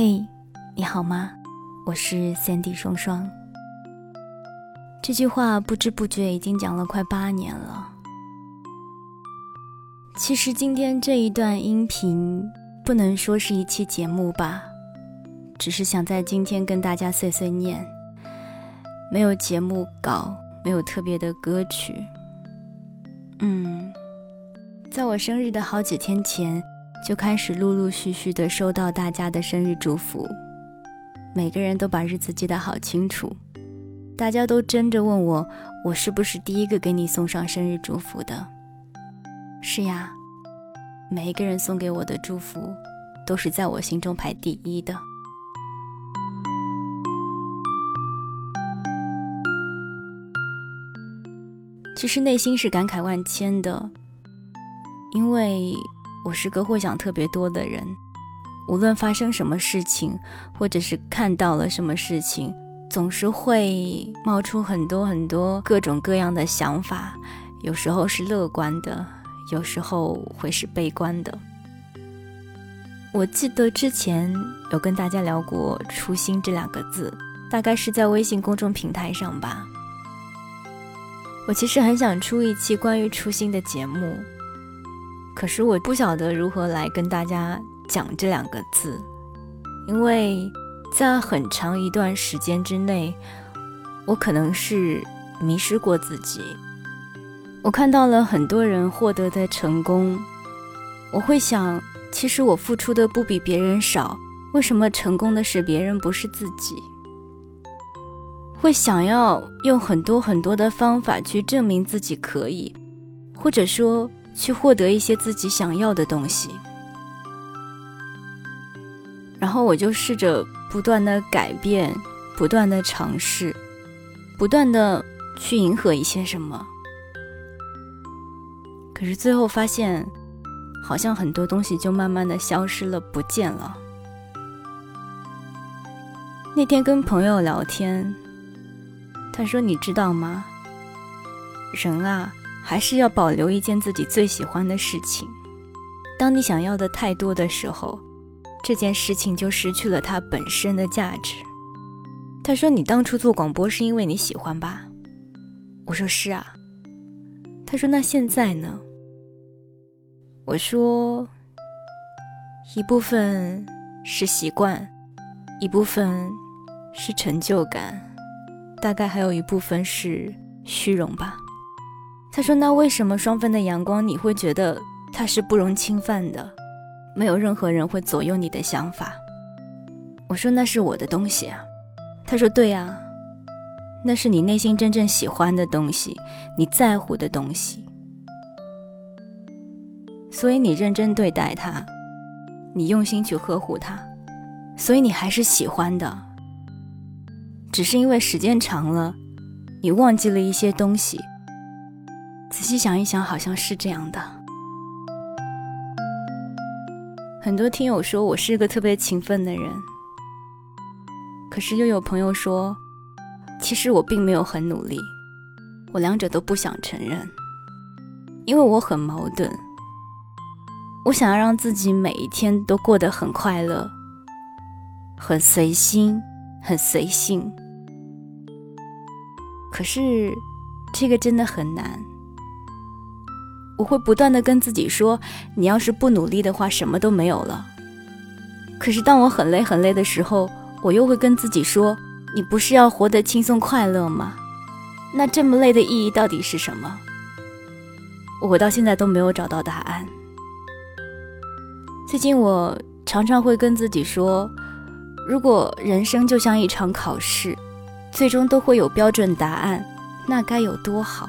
嘿，你好吗？我是 Sandy 双双。这句话不知不觉已经讲了快八年了。其实今天这一段音频不能说是一期节目吧，只是想在今天跟大家碎碎念。没有节目稿，没有特别的歌曲。嗯，在我生日的好几天前。就开始陆陆续续的收到大家的生日祝福，每个人都把日子记得好清楚，大家都争着问我，我是不是第一个给你送上生日祝福的？是呀，每一个人送给我的祝福，都是在我心中排第一的。其实内心是感慨万千的，因为。我是个会想特别多的人，无论发生什么事情，或者是看到了什么事情，总是会冒出很多很多各种各样的想法。有时候是乐观的，有时候会是悲观的。我记得之前有跟大家聊过“初心”这两个字，大概是在微信公众平台上吧。我其实很想出一期关于初心的节目。可是我不晓得如何来跟大家讲这两个字，因为在很长一段时间之内，我可能是迷失过自己。我看到了很多人获得的成功，我会想，其实我付出的不比别人少，为什么成功的是别人不是自己？会想要用很多很多的方法去证明自己可以，或者说。去获得一些自己想要的东西，然后我就试着不断的改变，不断的尝试，不断的去迎合一些什么。可是最后发现，好像很多东西就慢慢的消失了，不见了。那天跟朋友聊天，他说：“你知道吗？人啊。”还是要保留一件自己最喜欢的事情。当你想要的太多的时候，这件事情就失去了它本身的价值。他说：“你当初做广播是因为你喜欢吧？”我说：“是啊。”他说：“那现在呢？”我说：“一部分是习惯，一部分是成就感，大概还有一部分是虚荣吧。”他说：“那为什么双份的阳光你会觉得它是不容侵犯的？没有任何人会左右你的想法。”我说：“那是我的东西啊。”他说：“对呀，那是你内心真正喜欢的东西，你在乎的东西，所以你认真对待它，你用心去呵护它，所以你还是喜欢的。只是因为时间长了，你忘记了一些东西。”仔细想一想，好像是这样的。很多听友说我是个特别勤奋的人，可是又有朋友说，其实我并没有很努力。我两者都不想承认，因为我很矛盾。我想要让自己每一天都过得很快乐，很随心，很随性。可是这个真的很难。我会不断的跟自己说，你要是不努力的话，什么都没有了。可是当我很累很累的时候，我又会跟自己说，你不是要活得轻松快乐吗？那这么累的意义到底是什么？我到现在都没有找到答案。最近我常常会跟自己说，如果人生就像一场考试，最终都会有标准答案，那该有多好。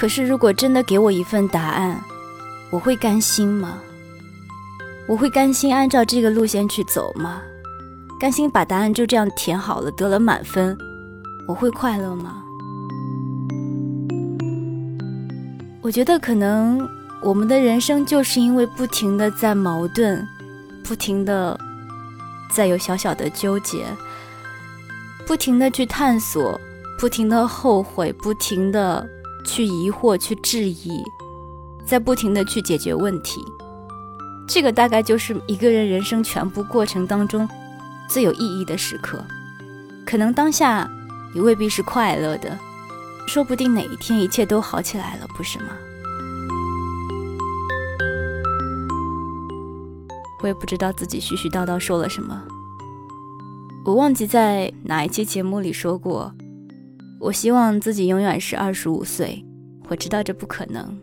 可是，如果真的给我一份答案，我会甘心吗？我会甘心按照这个路线去走吗？甘心把答案就这样填好了，得了满分，我会快乐吗？我觉得可能我们的人生就是因为不停的在矛盾，不停的在有小小的纠结，不停的去探索，不停的后悔，不停的。去疑惑，去质疑，在不停的去解决问题，这个大概就是一个人人生全部过程当中最有意义的时刻。可能当下也未必是快乐的，说不定哪一天一切都好起来了，不是吗？我也不知道自己絮絮叨叨说了什么，我忘记在哪一期节目里说过，我希望自己永远是二十五岁。我知道这不可能，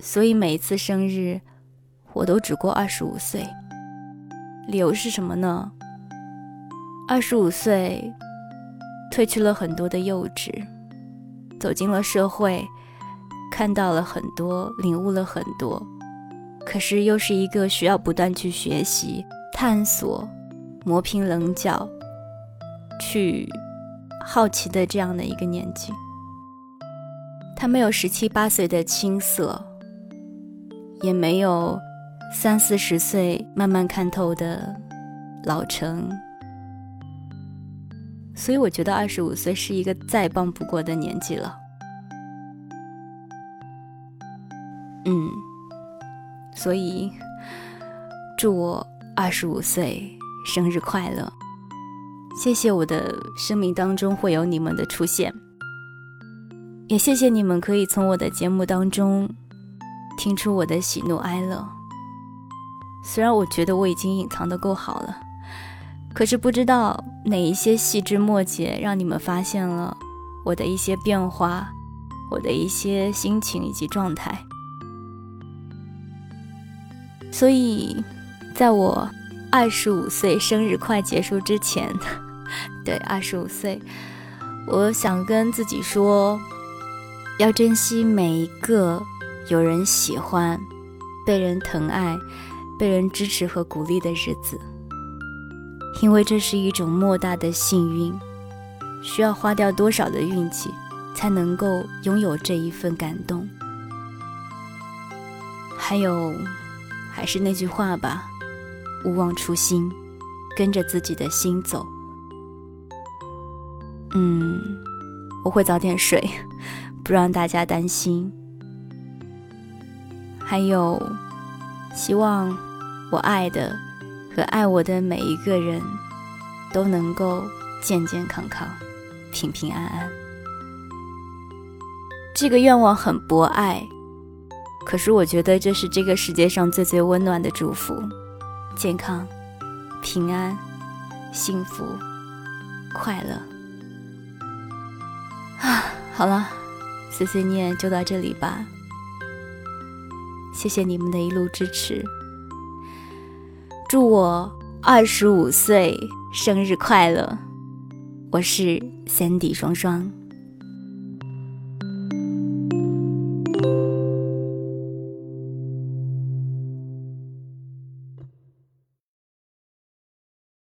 所以每一次生日，我都只过二十五岁。理由是什么呢？二十五岁，褪去了很多的幼稚，走进了社会，看到了很多，领悟了很多。可是又是一个需要不断去学习、探索、磨平棱角、去好奇的这样的一个年纪。他没有十七八岁的青涩，也没有三四十岁慢慢看透的老成，所以我觉得二十五岁是一个再棒不过的年纪了。嗯。所以，祝我二十五岁生日快乐！谢谢我的生命当中会有你们的出现，也谢谢你们可以从我的节目当中听出我的喜怒哀乐。虽然我觉得我已经隐藏的够好了，可是不知道哪一些细枝末节让你们发现了我的一些变化，我的一些心情以及状态。所以，在我二十五岁生日快结束之前，对，二十五岁，我想跟自己说，要珍惜每一个有人喜欢、被人疼爱、被人支持和鼓励的日子，因为这是一种莫大的幸运，需要花掉多少的运气，才能够拥有这一份感动，还有。还是那句话吧，勿忘初心，跟着自己的心走。嗯，我会早点睡，不让大家担心。还有，希望我爱的和爱我的每一个人都能够健健康康、平平安安。这个愿望很博爱。可是我觉得这是这个世界上最最温暖的祝福，健康、平安、幸福、快乐。啊，好了，碎碎念就到这里吧。谢谢你们的一路支持，祝我二十五岁生日快乐！我是 Sandy 双双。